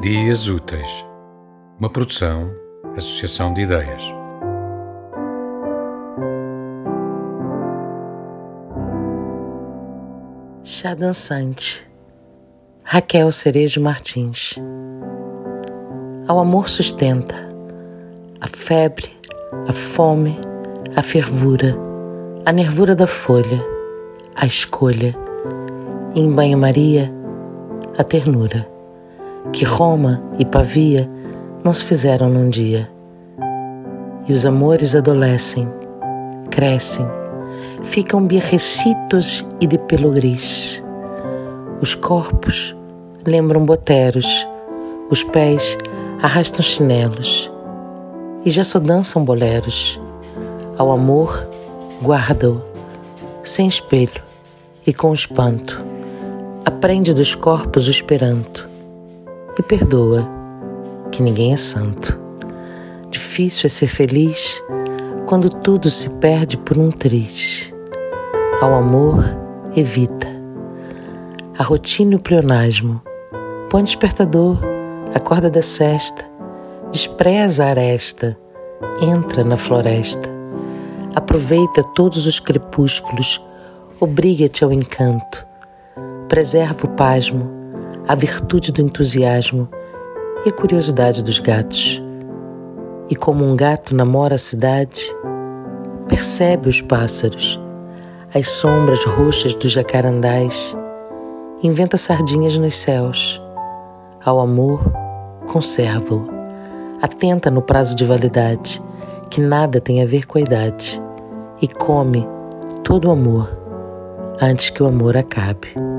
Dias Úteis, uma produção, associação de ideias. Chá dançante. Raquel Cerejo Martins. Ao amor sustenta a febre, a fome, a fervura, a nervura da folha, a escolha, e em banho-maria, a ternura que Roma e Pavia não se fizeram num dia. E os amores adolescem, crescem, ficam birrecitos e de pelo gris. Os corpos lembram boteros, os pés arrastam chinelos e já só dançam boleros. Ao amor, guarda-o, sem espelho e com espanto. Aprende dos corpos o esperanto e perdoa, que ninguém é santo. Difícil é ser feliz quando tudo se perde por um triz. Ao amor, evita. A rotina e o pleonasmo. Põe despertador, acorda da cesta, despreza a aresta, entra na floresta. Aproveita todos os crepúsculos, obriga-te ao encanto. Preserva o pasmo, a virtude do entusiasmo e a curiosidade dos gatos. E como um gato namora a cidade, percebe os pássaros, as sombras roxas dos jacarandás, inventa sardinhas nos céus. Ao amor, conserva-o, atenta no prazo de validade, que nada tem a ver com a idade, e come todo o amor antes que o amor acabe.